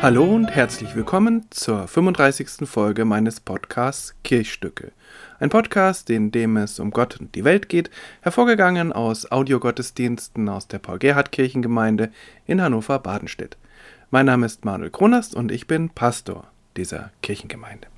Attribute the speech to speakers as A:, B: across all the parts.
A: Hallo und herzlich willkommen zur 35. Folge meines Podcasts Kirchstücke. Ein Podcast, in dem es um Gott und die Welt geht, hervorgegangen aus Audiogottesdiensten aus der Paul-Gerhardt-Kirchengemeinde in Hannover-Badenstedt. Mein Name ist Manuel Kronast und ich bin Pastor dieser Kirchengemeinde.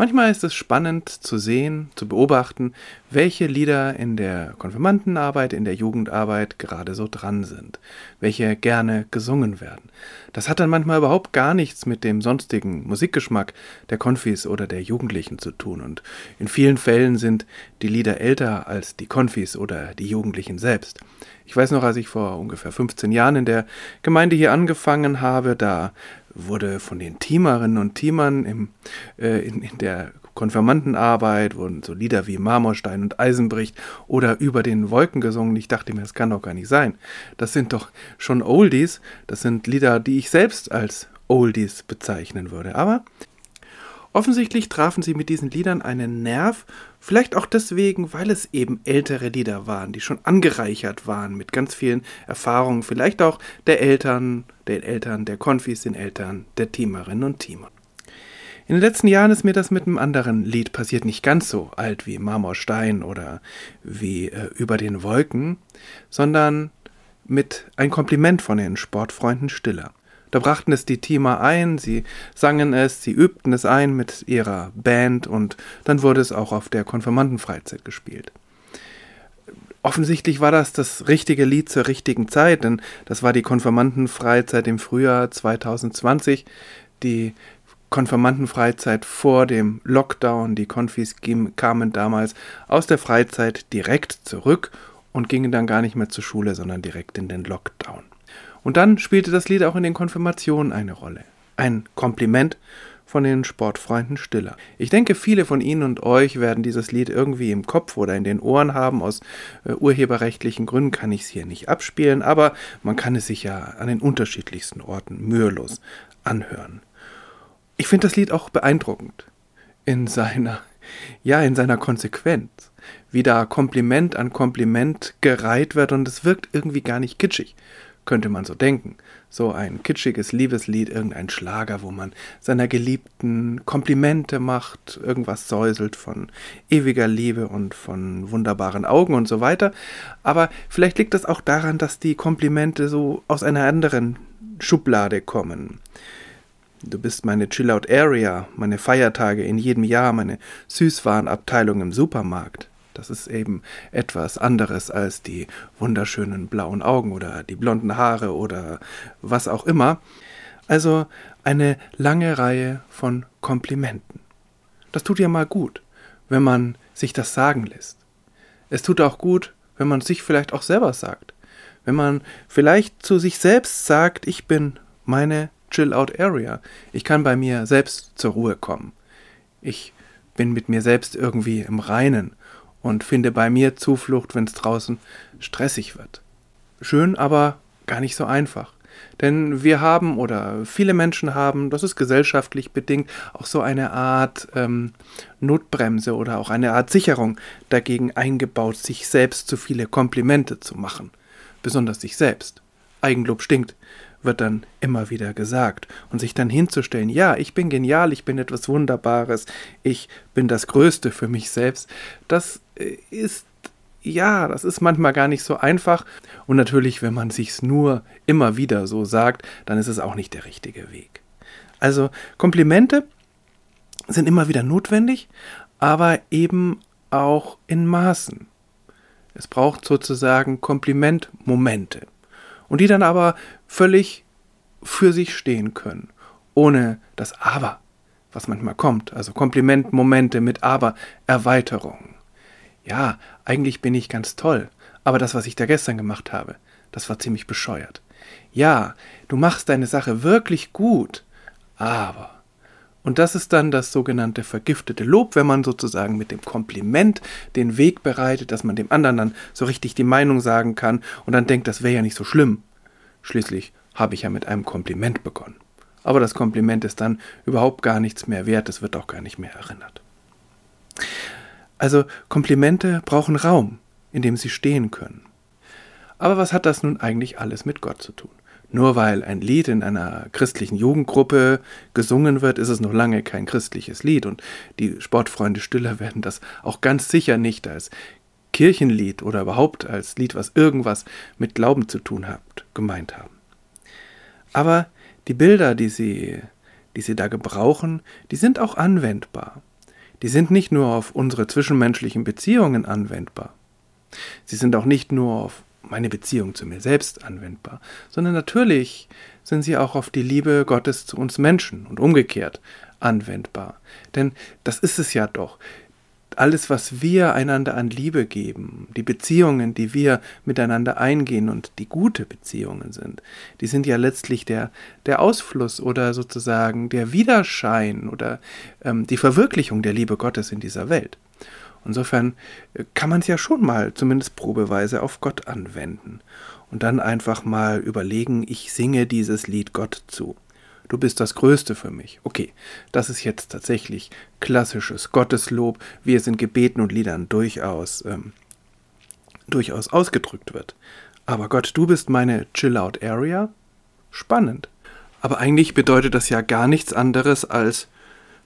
A: Manchmal ist es spannend zu sehen, zu beobachten, welche Lieder in der Konfirmandenarbeit, in der Jugendarbeit gerade so dran sind, welche gerne gesungen werden. Das hat dann manchmal überhaupt gar nichts mit dem sonstigen Musikgeschmack der Konfis oder der Jugendlichen zu tun und in vielen Fällen sind die Lieder älter als die Konfis oder die Jugendlichen selbst. Ich weiß noch, als ich vor ungefähr 15 Jahren in der Gemeinde hier angefangen habe, da wurde von den Teamerinnen und Teamern im, äh, in, in der Konfirmandenarbeit wurden so Lieder wie Marmorstein und Eisenbricht oder über den Wolken gesungen. Ich dachte mir, das kann doch gar nicht sein. Das sind doch schon Oldies. Das sind Lieder, die ich selbst als Oldies bezeichnen würde. Aber Offensichtlich trafen sie mit diesen Liedern einen Nerv, vielleicht auch deswegen, weil es eben ältere Lieder waren, die schon angereichert waren mit ganz vielen Erfahrungen, vielleicht auch der Eltern, der Eltern, der Konfis, den Eltern, der Teamerinnen und Teamer. In den letzten Jahren ist mir das mit einem anderen Lied passiert, nicht ganz so alt wie Marmorstein oder wie äh, Über den Wolken, sondern mit ein Kompliment von den Sportfreunden Stiller. Da brachten es die Teamer ein, sie sangen es, sie übten es ein mit ihrer Band und dann wurde es auch auf der Konfirmandenfreizeit gespielt. Offensichtlich war das das richtige Lied zur richtigen Zeit, denn das war die Konfirmandenfreizeit im Frühjahr 2020, die Konfirmandenfreizeit vor dem Lockdown. Die Konfis kamen damals aus der Freizeit direkt zurück und gingen dann gar nicht mehr zur Schule, sondern direkt in den Lockdown. Und dann spielte das Lied auch in den Konfirmationen eine Rolle. Ein Kompliment von den Sportfreunden Stiller. Ich denke, viele von Ihnen und euch werden dieses Lied irgendwie im Kopf oder in den Ohren haben. Aus äh, urheberrechtlichen Gründen kann ich es hier nicht abspielen, aber man kann es sich ja an den unterschiedlichsten Orten mühelos anhören. Ich finde das Lied auch beeindruckend in seiner, ja, in seiner Konsequenz, wie da Kompliment an Kompliment gereiht wird und es wirkt irgendwie gar nicht kitschig, könnte man so denken. So ein kitschiges Liebeslied, irgendein Schlager, wo man seiner Geliebten Komplimente macht, irgendwas säuselt von ewiger Liebe und von wunderbaren Augen und so weiter. Aber vielleicht liegt das auch daran, dass die Komplimente so aus einer anderen Schublade kommen. Du bist meine Chillout Area, meine Feiertage in jedem Jahr, meine Süßwarenabteilung im Supermarkt. Das ist eben etwas anderes als die wunderschönen blauen Augen oder die blonden Haare oder was auch immer. Also eine lange Reihe von Komplimenten. Das tut ja mal gut, wenn man sich das sagen lässt. Es tut auch gut, wenn man sich vielleicht auch selber sagt. Wenn man vielleicht zu sich selbst sagt, ich bin meine Chill-Out-Area. Ich kann bei mir selbst zur Ruhe kommen. Ich bin mit mir selbst irgendwie im Reinen und finde bei mir Zuflucht, wenn es draußen stressig wird. Schön, aber gar nicht so einfach. Denn wir haben oder viele Menschen haben, das ist gesellschaftlich bedingt, auch so eine Art ähm, Notbremse oder auch eine Art Sicherung dagegen eingebaut, sich selbst zu viele Komplimente zu machen. Besonders sich selbst. Eigenlob stinkt, wird dann immer wieder gesagt. Und sich dann hinzustellen, ja, ich bin genial, ich bin etwas Wunderbares, ich bin das Größte für mich selbst, das ist ja, das ist manchmal gar nicht so einfach. Und natürlich, wenn man sich's nur immer wieder so sagt, dann ist es auch nicht der richtige Weg. Also Komplimente sind immer wieder notwendig, aber eben auch in Maßen. Es braucht sozusagen Komplimentmomente. Und die dann aber völlig für sich stehen können, ohne das Aber, was manchmal kommt. Also Komplimentmomente mit Aber, Erweiterung ja, eigentlich bin ich ganz toll, aber das, was ich da gestern gemacht habe, das war ziemlich bescheuert. Ja, du machst deine Sache wirklich gut, aber. Und das ist dann das sogenannte vergiftete Lob, wenn man sozusagen mit dem Kompliment den Weg bereitet, dass man dem anderen dann so richtig die Meinung sagen kann und dann denkt, das wäre ja nicht so schlimm. Schließlich habe ich ja mit einem Kompliment begonnen. Aber das Kompliment ist dann überhaupt gar nichts mehr wert, es wird auch gar nicht mehr erinnert. Also Komplimente brauchen Raum, in dem sie stehen können. Aber was hat das nun eigentlich alles mit Gott zu tun? Nur weil ein Lied in einer christlichen Jugendgruppe gesungen wird, ist es noch lange kein christliches Lied. Und die Sportfreunde Stiller werden das auch ganz sicher nicht als Kirchenlied oder überhaupt als Lied, was irgendwas mit Glauben zu tun hat, gemeint haben. Aber die Bilder, die sie, die sie da gebrauchen, die sind auch anwendbar. Die sind nicht nur auf unsere zwischenmenschlichen Beziehungen anwendbar. Sie sind auch nicht nur auf meine Beziehung zu mir selbst anwendbar, sondern natürlich sind sie auch auf die Liebe Gottes zu uns Menschen und umgekehrt anwendbar. Denn das ist es ja doch. Alles, was wir einander an Liebe geben, die Beziehungen, die wir miteinander eingehen und die gute Beziehungen sind, die sind ja letztlich der, der Ausfluss oder sozusagen der Widerschein oder ähm, die Verwirklichung der Liebe Gottes in dieser Welt. Insofern äh, kann man es ja schon mal zumindest probeweise auf Gott anwenden und dann einfach mal überlegen, ich singe dieses Lied Gott zu. Du bist das Größte für mich. Okay, das ist jetzt tatsächlich klassisches Gotteslob, wie es in Gebeten und Liedern durchaus, ähm, durchaus ausgedrückt wird. Aber Gott, du bist meine Chill-Out-Area? Spannend. Aber eigentlich bedeutet das ja gar nichts anderes als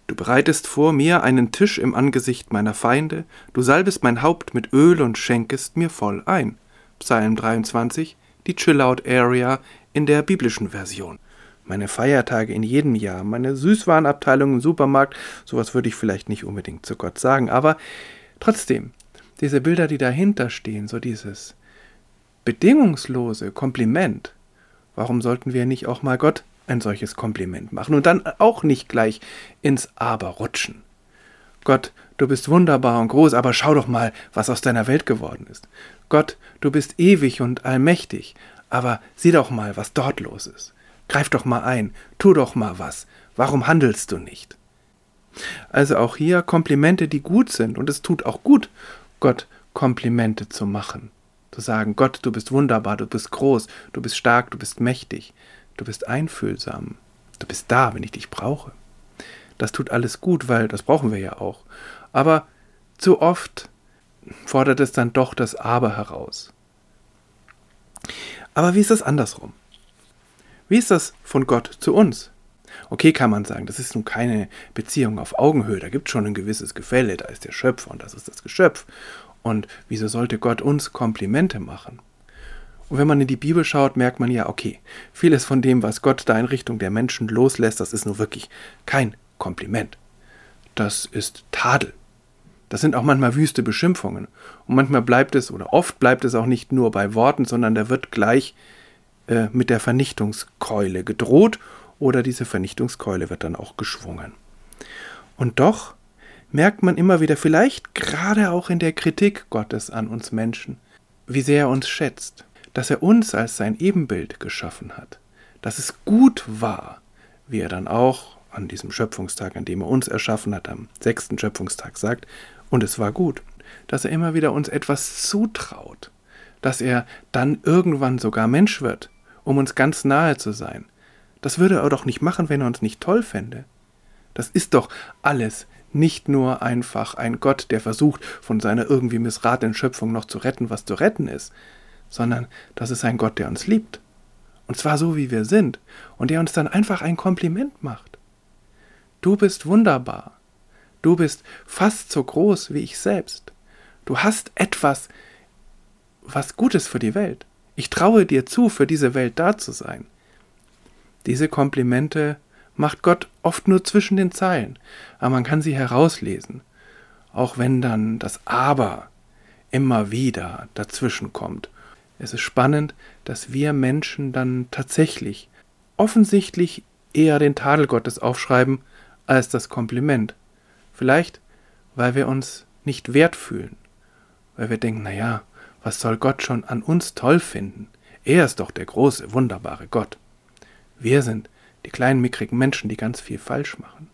A: Du bereitest vor mir einen Tisch im Angesicht meiner Feinde, du salbest mein Haupt mit Öl und schenkest mir voll ein. Psalm 23, die Chill-Out-Area in der biblischen Version. Meine Feiertage in jedem Jahr, meine Süßwarenabteilung im Supermarkt, sowas würde ich vielleicht nicht unbedingt zu Gott sagen, aber trotzdem, diese Bilder, die dahinter stehen, so dieses bedingungslose Kompliment, warum sollten wir nicht auch mal Gott ein solches Kompliment machen und dann auch nicht gleich ins Aber rutschen. Gott, du bist wunderbar und groß, aber schau doch mal, was aus deiner Welt geworden ist. Gott, du bist ewig und allmächtig, aber sieh doch mal, was dort los ist. Greif doch mal ein, tu doch mal was. Warum handelst du nicht? Also auch hier Komplimente, die gut sind, und es tut auch gut, Gott Komplimente zu machen. Zu sagen, Gott, du bist wunderbar, du bist groß, du bist stark, du bist mächtig. Du bist einfühlsam. Du bist da, wenn ich dich brauche. Das tut alles gut, weil das brauchen wir ja auch. Aber zu oft fordert es dann doch das Aber heraus. Aber wie ist das andersrum? Wie ist das von Gott zu uns? Okay, kann man sagen, das ist nun keine Beziehung auf Augenhöhe, da gibt es schon ein gewisses Gefälle, da ist der Schöpfer und das ist das Geschöpf. Und wieso sollte Gott uns Komplimente machen? Und wenn man in die Bibel schaut, merkt man ja, okay, vieles von dem, was Gott da in Richtung der Menschen loslässt, das ist nur wirklich kein Kompliment. Das ist Tadel. Das sind auch manchmal wüste Beschimpfungen. Und manchmal bleibt es, oder oft bleibt es auch nicht nur bei Worten, sondern da wird gleich äh, mit der Vernichtungskeule gedroht oder diese Vernichtungskeule wird dann auch geschwungen. Und doch merkt man immer wieder, vielleicht gerade auch in der Kritik Gottes an uns Menschen, wie sehr er uns schätzt, dass er uns als sein Ebenbild geschaffen hat, dass es gut war, wie er dann auch an diesem Schöpfungstag, an dem er uns erschaffen hat, am sechsten Schöpfungstag sagt, und es war gut, dass er immer wieder uns etwas zutraut, dass er dann irgendwann sogar Mensch wird, um uns ganz nahe zu sein. Das würde er doch nicht machen, wenn er uns nicht toll fände. Das ist doch alles nicht nur einfach ein Gott, der versucht, von seiner irgendwie missratenen Schöpfung noch zu retten, was zu retten ist, sondern das ist ein Gott, der uns liebt. Und zwar so, wie wir sind. Und der uns dann einfach ein Kompliment macht. Du bist wunderbar. Du bist fast so groß wie ich selbst. Du hast etwas, was Gutes für die Welt. Ich traue dir zu, für diese Welt da zu sein. Diese Komplimente macht Gott oft nur zwischen den Zeilen, aber man kann sie herauslesen, auch wenn dann das Aber immer wieder dazwischen kommt es ist spannend, dass wir Menschen dann tatsächlich offensichtlich eher den Tadel Gottes aufschreiben als das Kompliment. Vielleicht, weil wir uns nicht wert fühlen, weil wir denken, naja, was soll Gott schon an uns toll finden? Er ist doch der große, wunderbare Gott. Wir sind die kleinen, mickrigen Menschen, die ganz viel falsch machen.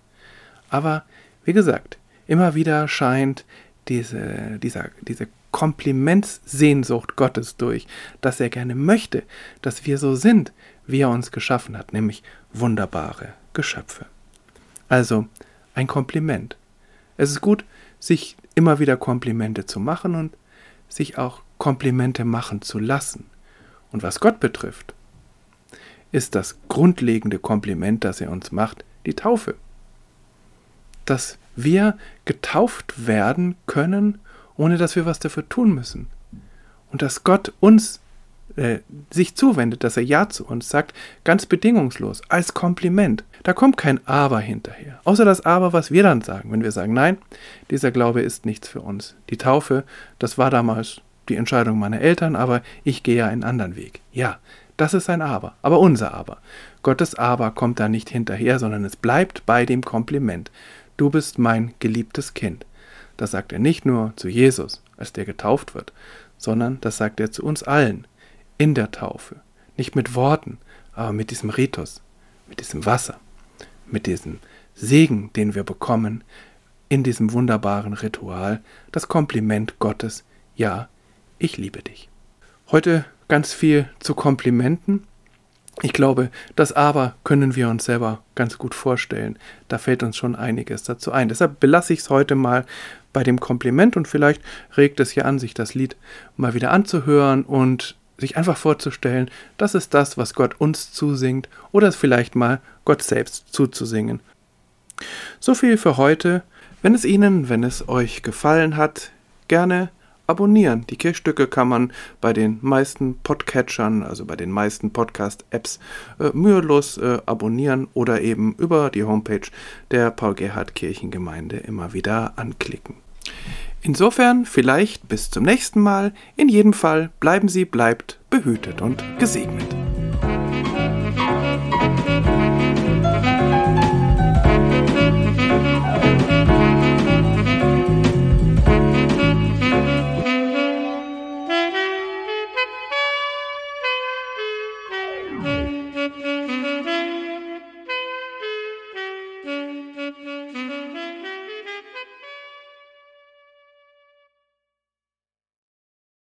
A: Aber, wie gesagt, immer wieder scheint diese, dieser, diese Komplimentssehnsucht Gottes durch, dass er gerne möchte, dass wir so sind, wie er uns geschaffen hat, nämlich wunderbare Geschöpfe. Also ein Kompliment. Es ist gut, sich immer wieder Komplimente zu machen und sich auch Komplimente machen zu lassen. Und was Gott betrifft, ist das grundlegende Kompliment, das er uns macht, die Taufe. Dass wir getauft werden können, ohne dass wir was dafür tun müssen. Und dass Gott uns äh, sich zuwendet, dass er Ja zu uns sagt, ganz bedingungslos, als Kompliment. Da kommt kein Aber hinterher. Außer das Aber, was wir dann sagen, wenn wir sagen, nein, dieser Glaube ist nichts für uns. Die Taufe, das war damals die Entscheidung meiner Eltern, aber ich gehe ja einen anderen Weg. Ja, das ist ein Aber, aber unser Aber. Gottes Aber kommt da nicht hinterher, sondern es bleibt bei dem Kompliment. Du bist mein geliebtes Kind. Das sagt er nicht nur zu Jesus, als der getauft wird, sondern das sagt er zu uns allen in der Taufe. Nicht mit Worten, aber mit diesem Ritus, mit diesem Wasser, mit diesem Segen, den wir bekommen, in diesem wunderbaren Ritual, das Kompliment Gottes, ja, ich liebe dich. Heute ganz viel zu Komplimenten. Ich glaube, das Aber können wir uns selber ganz gut vorstellen. Da fällt uns schon einiges dazu ein. Deshalb belasse ich es heute mal bei dem Kompliment und vielleicht regt es ja an, sich das Lied mal wieder anzuhören und sich einfach vorzustellen, das ist das, was Gott uns zusingt oder es vielleicht mal Gott selbst zuzusingen. So viel für heute. Wenn es Ihnen, wenn es euch gefallen hat, gerne abonnieren. Die Kirchstücke kann man bei den meisten Podcatchern, also bei den meisten Podcast-Apps, äh, mühelos äh, abonnieren oder eben über die Homepage der Paul-Gerhardt-Kirchengemeinde immer wieder anklicken. Insofern vielleicht bis zum nächsten Mal. In jedem Fall bleiben Sie, bleibt behütet und gesegnet.